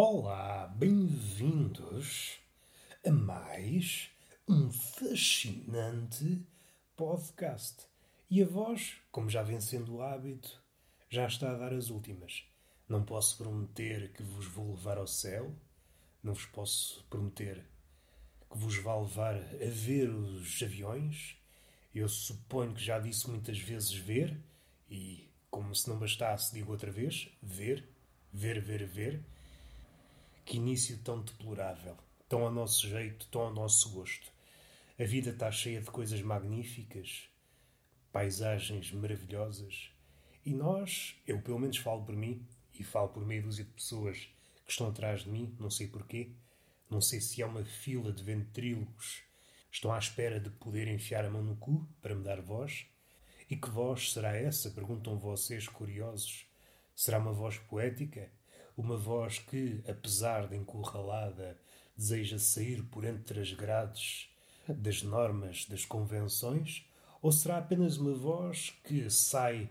Olá, bem-vindos a mais um fascinante podcast. E a voz, como já vem sendo o hábito, já está a dar as últimas. Não posso prometer que vos vou levar ao céu, não vos posso prometer que vos vá levar a ver os aviões. Eu suponho que já disse muitas vezes ver, e como se não bastasse, digo outra vez: ver, ver, ver, ver. Que início tão deplorável, tão ao nosso jeito, tão ao nosso gosto. A vida está cheia de coisas magníficas, paisagens maravilhosas, e nós, eu pelo menos falo por mim, e falo por meia dúzia de pessoas que estão atrás de mim, não sei porquê, não sei se é uma fila de ventrílocos, estão à espera de poder enfiar a mão no cu para me dar voz. E que voz será essa? Perguntam vocês curiosos. Será uma voz poética? Uma voz que, apesar de encurralada, deseja sair por entre as grades das normas, das convenções? Ou será apenas uma voz que sai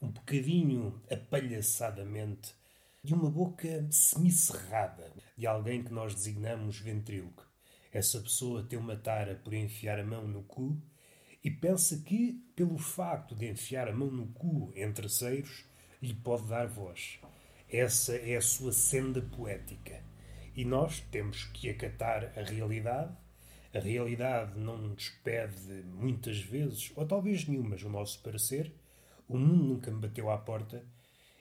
um bocadinho apalhaçadamente de uma boca semicerrada de alguém que nós designamos ventríloco? Essa pessoa tem uma tara por enfiar a mão no cu e pensa que, pelo facto de enfiar a mão no cu em terceiros, lhe pode dar voz. Essa é a sua senda poética. E nós temos que acatar a realidade. A realidade não nos pede muitas vezes, ou talvez nenhumas, o nosso parecer. O mundo nunca me bateu à porta.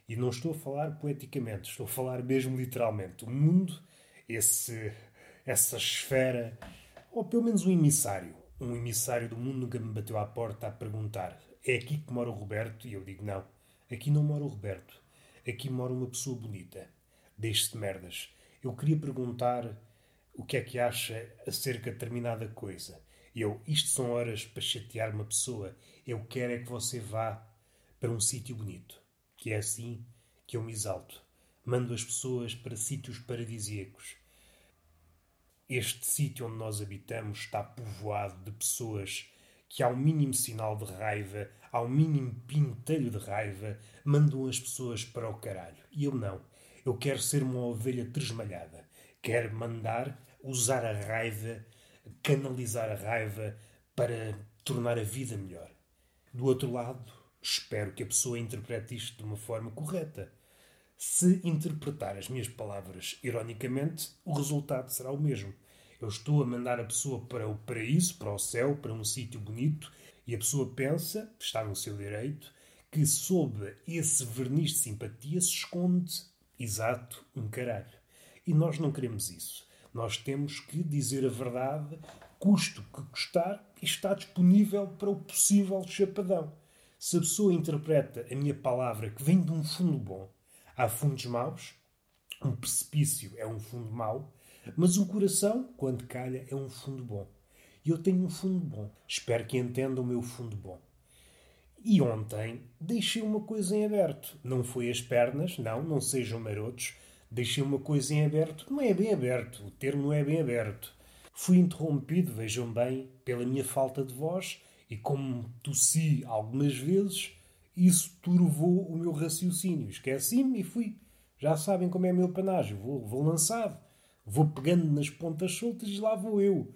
E não estou a falar poeticamente, estou a falar mesmo literalmente. O mundo, esse, essa esfera, ou pelo menos um emissário. Um emissário do mundo nunca me bateu à porta a perguntar: é aqui que mora o Roberto? E eu digo: não, aqui não mora o Roberto aqui mora uma pessoa bonita. Deixe-se merdas. Eu queria perguntar o que é que acha acerca de determinada coisa. Eu, isto são horas para chatear uma pessoa. Eu quero é que você vá para um sítio bonito. Que é assim que eu me exalto. Mando as pessoas para sítios paradisíacos. Este sítio onde nós habitamos está povoado de pessoas que, ao mínimo sinal de raiva, ao mínimo pintelho de raiva, mandam as pessoas para o caralho. E eu não. Eu quero ser uma ovelha tresmalhada. Quero mandar, usar a raiva, canalizar a raiva para tornar a vida melhor. Do outro lado, espero que a pessoa interprete isto de uma forma correta. Se interpretar as minhas palavras ironicamente, o resultado será o mesmo. Eu estou a mandar a pessoa para o paraíso, para o céu, para um sítio bonito, e a pessoa pensa, está no seu direito, que sob esse verniz de simpatia se esconde, exato, um caralho. E nós não queremos isso. Nós temos que dizer a verdade, custo que custar, e está disponível para o possível chapadão. Se a pessoa interpreta a minha palavra que vem de um fundo bom, há fundos maus, um precipício é um fundo mau, mas um coração, quando calha, é um fundo bom. E eu tenho um fundo bom. Espero que entendam o meu fundo bom. E ontem deixei uma coisa em aberto. Não foi as pernas, não, não sejam marotos. Deixei uma coisa em aberto. Não é bem aberto, o termo não é bem aberto. Fui interrompido, vejam bem, pela minha falta de voz e como tossi algumas vezes, isso turvou o meu raciocínio. Esqueci-me e fui. Já sabem como é meu panágio. Vou, vou lançado. Vou pegando nas pontas soltas e lá vou eu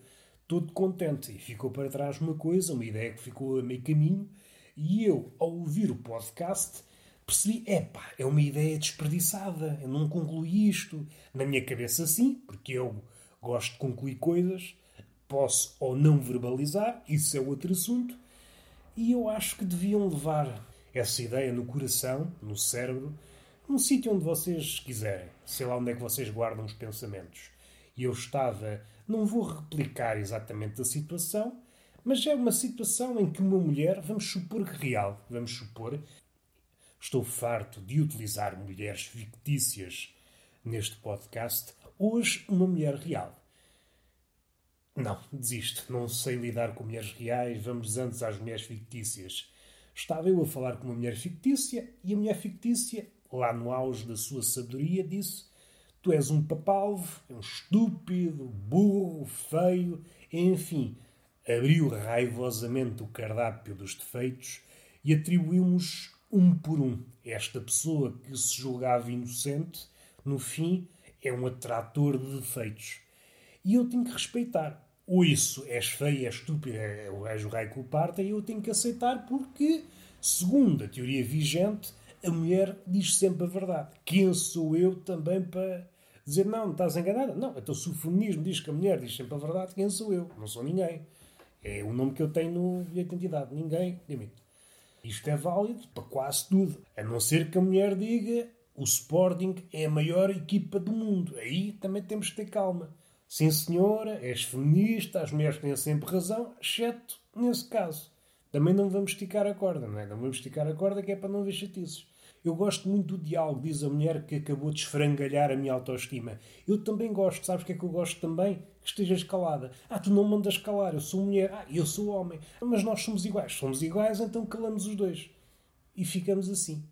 todo contente. E ficou para trás uma coisa, uma ideia que ficou a meio caminho, e eu, ao ouvir o podcast, percebi: epá, é uma ideia desperdiçada, eu não concluí isto. Na minha cabeça, sim, porque eu gosto de concluir coisas, posso ou não verbalizar, isso é outro assunto, e eu acho que deviam levar essa ideia no coração, no cérebro, num sítio onde vocês quiserem. Sei lá onde é que vocês guardam os pensamentos. E eu estava não vou replicar exatamente a situação, mas é uma situação em que uma mulher, vamos supor que real, vamos supor, estou farto de utilizar mulheres fictícias neste podcast, hoje uma mulher real. Não, desisto, não sei lidar com mulheres reais, vamos antes às mulheres fictícias. Estava eu a falar com uma mulher fictícia e a mulher fictícia, lá no auge da sua sabedoria, disse Tu és um papalvo, um estúpido, burro, feio, enfim. Abriu raivosamente o cardápio dos defeitos e atribuímos um por um. Esta pessoa que se julgava inocente, no fim, é um atrator de defeitos. E eu tenho que respeitar. Ou isso és feio, és estúpido, é o gajo raio culpar e eu tenho que aceitar porque, segundo a teoria vigente, a mulher diz sempre a verdade. Quem sou eu também para dizer não, não estás enganada? Não, então se o feminismo diz que a mulher diz sempre a verdade, quem sou eu? Não sou ninguém. É o nome que eu tenho no de identidade. Ninguém limite. Isto é válido para quase tudo. A não ser que a mulher diga o Sporting é a maior equipa do mundo. Aí também temos que ter calma. Sim, senhora, és feminista, as mulheres têm sempre razão, exceto nesse caso. Também não vamos esticar a corda, não é? Não vamos esticar a corda que é para não ver chatices. Eu gosto muito do diálogo, diz a mulher que acabou de esfrangalhar a minha autoestima. Eu também gosto, sabes o que é que eu gosto também? Que estejas calada. Ah, tu não mandas calar, eu sou mulher. Ah, eu sou homem. Mas nós somos iguais. Somos iguais, então calamos os dois. E ficamos assim.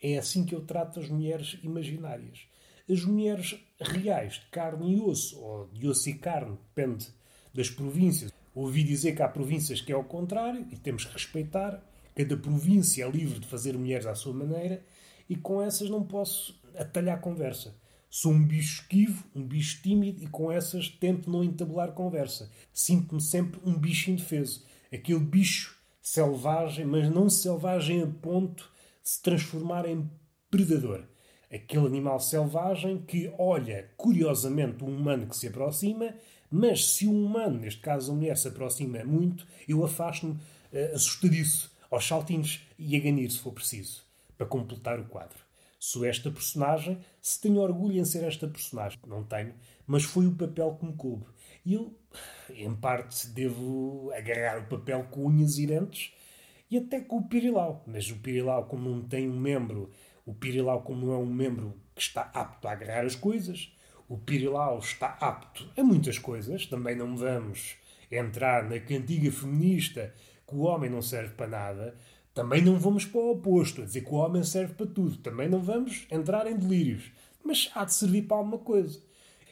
É assim que eu trato as mulheres imaginárias. As mulheres reais, de carne e osso, ou de osso e carne, depende das províncias. Ouvi dizer que há províncias que é ao contrário e temos que respeitar. Cada província é livre de fazer mulheres à sua maneira e com essas não posso atalhar conversa. Sou um bicho esquivo, um bicho tímido e com essas tento não entabular conversa. Sinto-me sempre um bicho indefeso. Aquele bicho selvagem, mas não selvagem a ponto de se transformar em predador. Aquele animal selvagem que olha curiosamente o humano que se aproxima, mas se o humano, neste caso a mulher, se aproxima muito, eu afasto-me uh, assustadiço aos saltinhos e a ganir, se for preciso, para completar o quadro. Sou esta personagem, se tenho orgulho em ser esta personagem, não tenho, mas foi o papel que me coube. E eu, em parte, devo agarrar o papel com unhas e dentes e até com o pirilau. Mas o pirilau, como não tem um membro, o pirilau, como não é um membro que está apto a agarrar as coisas, o pirilau está apto a muitas coisas. Também não vamos entrar na cantiga feminista que o homem não serve para nada, também não vamos para o oposto, a dizer que o homem serve para tudo. Também não vamos entrar em delírios. Mas há de servir para alguma coisa.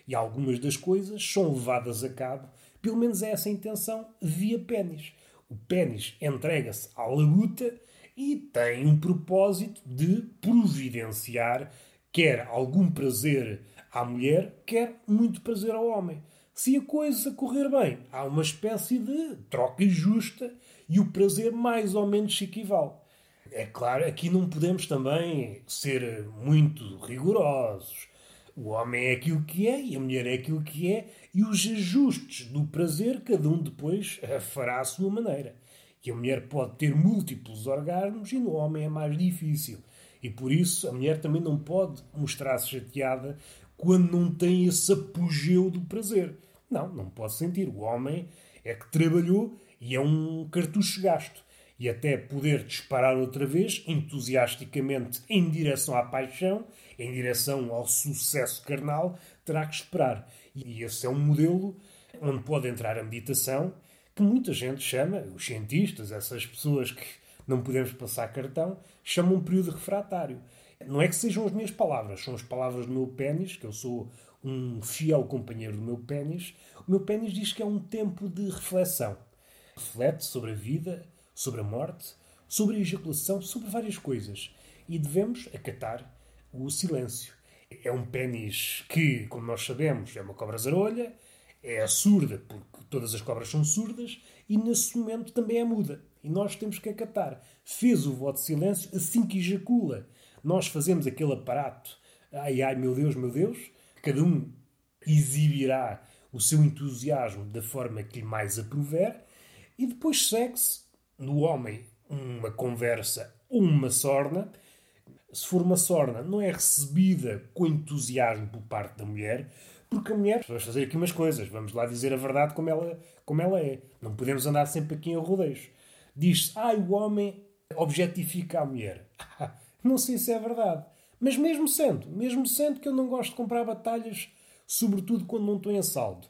E algumas das coisas são levadas a cabo, pelo menos é essa a intenção, via pênis. O pênis entrega-se à labuta e tem um propósito de providenciar quer algum prazer à mulher, quer muito prazer ao homem. Se a coisa correr bem, há uma espécie de troca justa e o prazer mais ou menos se equivale. É claro, aqui não podemos também ser muito rigorosos. O homem é aquilo que é e a mulher é aquilo que é, e os ajustes do prazer cada um depois fará à sua maneira. Que a mulher pode ter múltiplos orgasmos e no homem é mais difícil. E por isso a mulher também não pode mostrar-se chateada quando não tem esse apogeu do prazer. Não, não pode sentir. O homem é que trabalhou e é um cartucho gasto. E até poder disparar outra vez, entusiasticamente, em direção à paixão, em direção ao sucesso carnal, terá que esperar. E esse é um modelo onde pode entrar a meditação, que muita gente chama, os cientistas, essas pessoas que não podemos passar cartão, chamam um período refratário. Não é que sejam as minhas palavras, são as palavras do meu pênis, que eu sou um fiel companheiro do meu pênis. O meu pênis diz que é um tempo de reflexão reflete sobre a vida, sobre a morte, sobre a ejaculação, sobre várias coisas. E devemos acatar o silêncio. É um pênis que, como nós sabemos, é uma cobra zarolha, é surda, porque todas as cobras são surdas, e nesse momento também é muda. E nós temos que acatar. Fez o voto de silêncio assim que ejacula. Nós fazemos aquele aparato, ai ai meu Deus, meu Deus, cada um exibirá o seu entusiasmo da forma que lhe mais aprover, e depois segue-se no homem uma conversa uma sorna. Se for uma sorna, não é recebida com entusiasmo por parte da mulher, porque a mulher, vamos fazer aqui umas coisas, vamos lá dizer a verdade como ela, como ela é. Não podemos andar sempre aqui em rodeios. Diz-se, ah, o homem objetifica a mulher. não sei se é verdade. Mas mesmo sendo, mesmo sendo que eu não gosto de comprar batalhas, sobretudo quando não estou em saldo.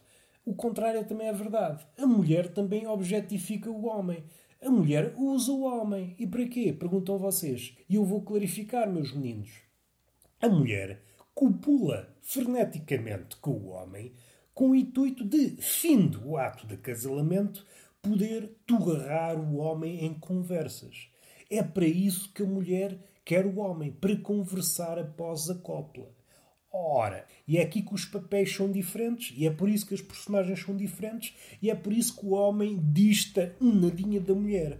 O contrário também é verdade. A mulher também objetifica o homem. A mulher usa o homem. E para quê? Perguntam vocês. E eu vou clarificar, meus meninos. A mulher copula freneticamente com o homem com o intuito de, fim do ato de acasalamento, poder torrar o homem em conversas. É para isso que a mulher quer o homem, para conversar após a cópula. Ora, e é aqui que os papéis são diferentes, e é por isso que as personagens são diferentes, e é por isso que o homem dista um nadinha da mulher.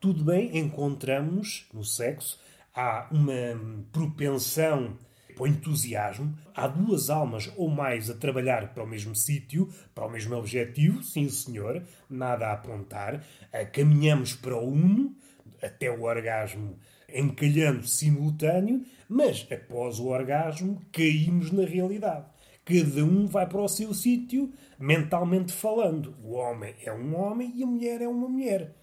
Tudo bem, encontramos no sexo, há uma propensão para o entusiasmo, há duas almas ou mais a trabalhar para o mesmo sítio, para o mesmo objetivo, sim senhor, nada a apontar, caminhamos para o uno, até o orgasmo encalhando simultâneo, mas após o orgasmo caímos na realidade. Cada um vai para o seu sítio, mentalmente falando. O homem é um homem e a mulher é uma mulher.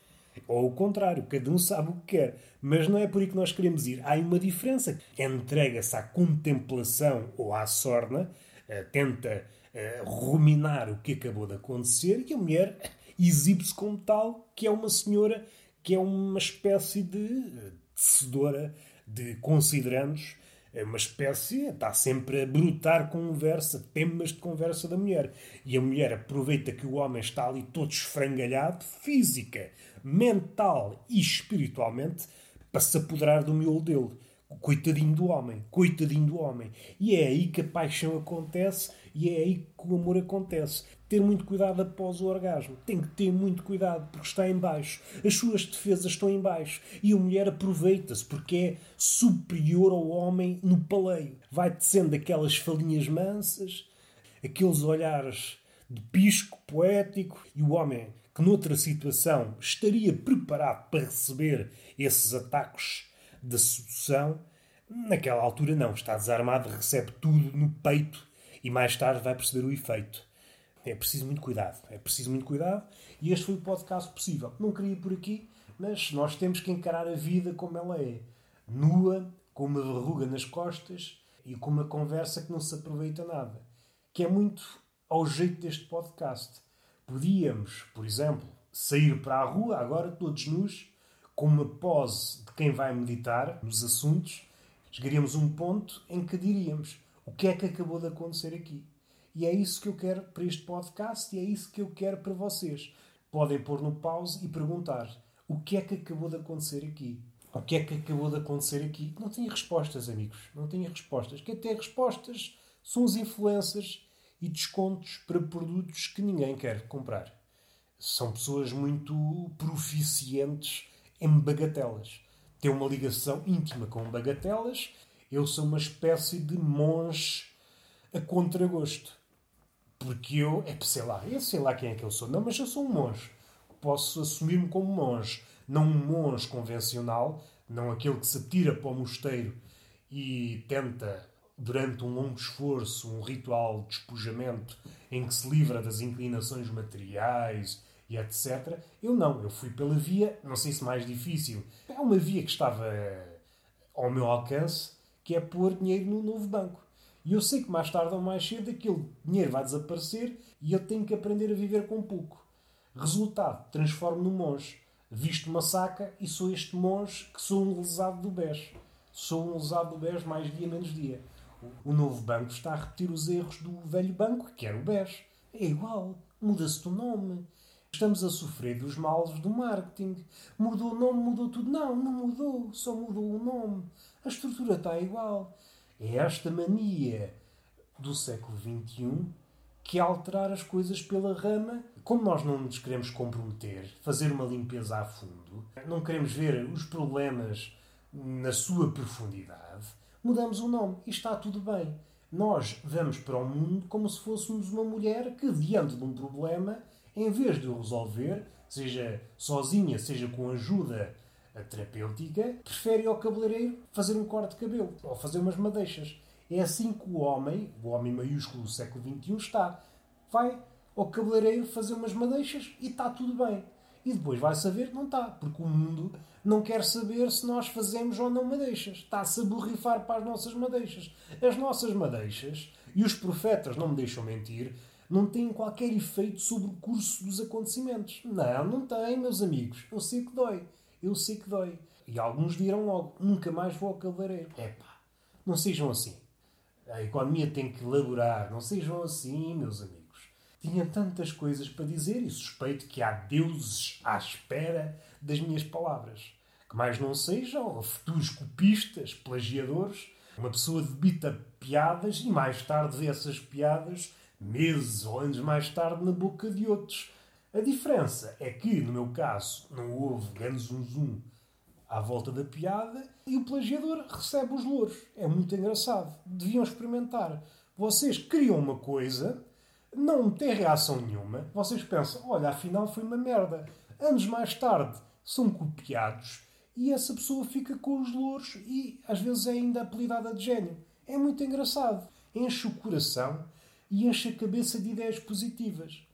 Ou o contrário, cada um sabe o que quer. Mas não é por aí que nós queremos ir. Há uma diferença. Entrega-se à contemplação ou à sorna, eh, tenta eh, ruminar o que acabou de acontecer e a mulher exibe-se como tal, que é uma senhora, que é uma espécie de tecedora de considerandos, é uma espécie, está sempre a brotar conversa, temas de conversa da mulher. E a mulher aproveita que o homem está ali todo esfrangalhado, física, mental e espiritualmente, para se apoderar do miolo dele. Coitadinho do homem, coitadinho do homem. E é aí que a paixão acontece e é aí que o amor acontece. Ter muito cuidado após o orgasmo. Tem que ter muito cuidado porque está em baixo. As suas defesas estão em baixo. E a mulher aproveita-se porque é superior ao homem no paleio. Vai tecendo aquelas falinhas mansas, aqueles olhares de pisco poético e o homem que noutra situação estaria preparado para receber esses ataques de sedução, naquela altura não, está desarmado, recebe tudo no peito e mais tarde vai perceber o efeito. É preciso muito cuidado, é preciso muito cuidado e este foi o podcast possível. Não queria ir por aqui, mas nós temos que encarar a vida como ela é. Nua, com uma verruga nas costas e com uma conversa que não se aproveita nada. Que é muito ao jeito deste podcast. Podíamos, por exemplo, sair para a rua, agora todos nus, com uma pose de quem vai meditar nos assuntos, chegaríamos a um ponto em que diríamos o que é que acabou de acontecer aqui. E é isso que eu quero para este podcast e é isso que eu quero para vocês. Podem pôr no pause e perguntar o que é que acabou de acontecer aqui. O que é que acabou de acontecer aqui? Não tenho respostas, amigos. Não tenho respostas. Quem tem respostas são os influencers e descontos para produtos que ninguém quer comprar. São pessoas muito proficientes em bagatelas. Têm uma ligação íntima com bagatelas. Eu sou uma espécie de monge a contragosto. Porque eu, é sei lá, eu sei lá quem é que eu sou. Não, mas eu sou um monge. Posso assumir-me como monge. Não um monge convencional, não aquele que se tira para o mosteiro e tenta durante um longo esforço, um ritual de despojamento em que se livra das inclinações materiais e etc. Eu não, eu fui pela via, não sei se mais difícil, é uma via que estava ao meu alcance, que é pôr dinheiro no novo banco. E eu sei que mais tarde ou mais cedo aquele dinheiro vai desaparecer e eu tenho que aprender a viver com pouco. Resultado, transformo no monge. Visto uma saca e sou este monge que sou um lesado do BES. Sou um lesado do BES mais dia menos dia. O novo banco está a repetir os erros do velho banco, que era o BES. É igual. Muda-se o nome. Estamos a sofrer dos males do marketing. Mudou o nome, mudou tudo. Não, não mudou. Só mudou o nome. A estrutura está igual. É esta mania do século XXI que é alterar as coisas pela rama. Como nós não nos queremos comprometer, fazer uma limpeza a fundo, não queremos ver os problemas na sua profundidade, mudamos o nome e está tudo bem. Nós vamos para o mundo como se fôssemos uma mulher que, diante de um problema, em vez de o resolver, seja sozinha, seja com ajuda terapêutica, prefere ao cabeleireiro fazer um corte de cabelo ou fazer umas madeixas. É assim que o homem, o homem maiúsculo do século XXI, está. Vai ao cabeleireiro fazer umas madeixas e está tudo bem. E depois vai saber que não está, porque o mundo não quer saber se nós fazemos ou não madeixas. Está-se a borrifar para as nossas madeixas. As nossas madeixas, e os profetas não me deixam mentir, não têm qualquer efeito sobre o curso dos acontecimentos. Não, não tem, meus amigos. Eu sei que dói. Eu sei que dói. E alguns dirão logo: nunca mais vou ao cabeleireiro. Epá, não sejam assim. A economia tem que laborar. Não sejam assim, meus amigos. Tinha tantas coisas para dizer e suspeito que há deuses à espera das minhas palavras. Que mais não sejam futuros copistas, plagiadores, Uma pessoa debita piadas e mais tarde essas piadas, meses ou anos mais tarde, na boca de outros. A diferença é que, no meu caso, não houve grande zum zum à volta da piada e o plagiador recebe os louros. É muito engraçado. Deviam experimentar. Vocês criam uma coisa, não tem reação nenhuma, vocês pensam, olha, afinal foi uma merda. Anos mais tarde são copiados e essa pessoa fica com os louros e às vezes é ainda apelidada de gênio. É muito engraçado. Enche o coração e enche a cabeça de ideias positivas.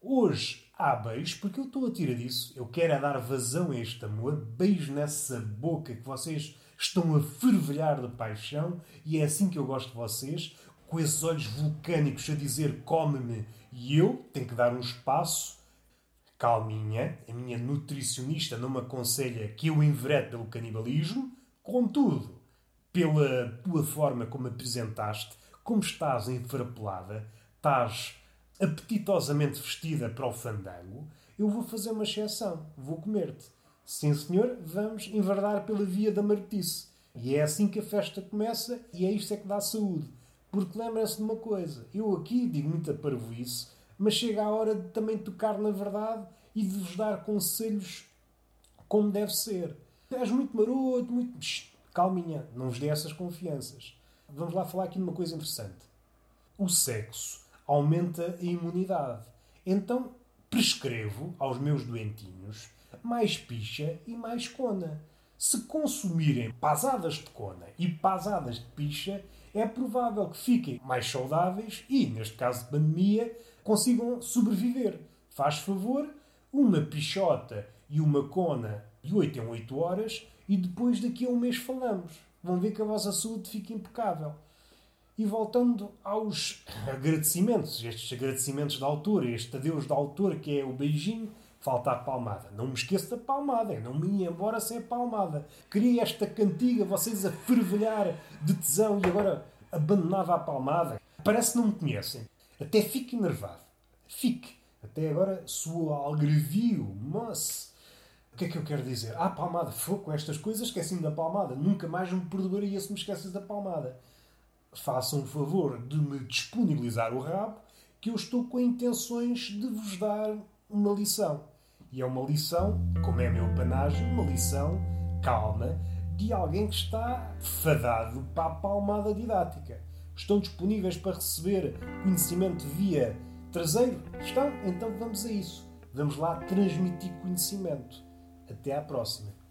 Hoje há beijos, porque eu estou a tirar disso. Eu quero é dar vazão a este amor. Beijo nessa boca que vocês estão a fervilhar de paixão. E é assim que eu gosto de vocês. Com esses olhos vulcânicos a dizer come-me. E eu tenho que dar um espaço. Calminha, a minha nutricionista não me aconselha que eu enverete pelo canibalismo. Contudo, pela tua forma como apresentaste, como estás enfarapelada, estás apetitosamente vestida para o fandango, eu vou fazer uma exceção, vou comer-te. Sim, senhor, vamos enverdar pela via da martice. E é assim que a festa começa e é isto é que dá saúde. Porque lembra-se de uma coisa, eu aqui digo muita parvoíce, mas chega a hora de também tocar na verdade e de vos dar conselhos como deve ser. És muito maroto, muito... calminha, não vos dê essas confianças. Vamos lá falar aqui de uma coisa interessante. O sexo aumenta a imunidade. Então prescrevo aos meus doentinhos mais picha e mais cona. Se consumirem pasadas de cona e pasadas de picha, é provável que fiquem mais saudáveis e, neste caso de pandemia, consigam sobreviver. Faz favor, uma pichota e uma cona de 8 em 8 horas e depois daqui a um mês falamos. Vão ver que a vossa saúde fica impecável. E voltando aos agradecimentos, estes agradecimentos da autora, este adeus da autora que é o beijinho, falta a palmada. Não me esqueça da palmada, não me ia embora sem a palmada. Queria esta cantiga, vocês a fervilhar de tesão e agora abandonava a palmada. Parece que não me conhecem. Até fico enervado. Fique. Até agora sua algrevio, mas o que é que eu quero dizer? Ah, palmada, fogo com estas coisas, esqueci-me da palmada. Nunca mais me perdoaria se me esqueces da palmada façam o favor de me disponibilizar o rabo, que eu estou com intenções de vos dar uma lição. E é uma lição, como é meu panagem, uma lição calma de alguém que está fadado para a palmada didática. Estão disponíveis para receber conhecimento via traseiro? Estão? Então vamos a isso. Vamos lá transmitir conhecimento. Até à próxima.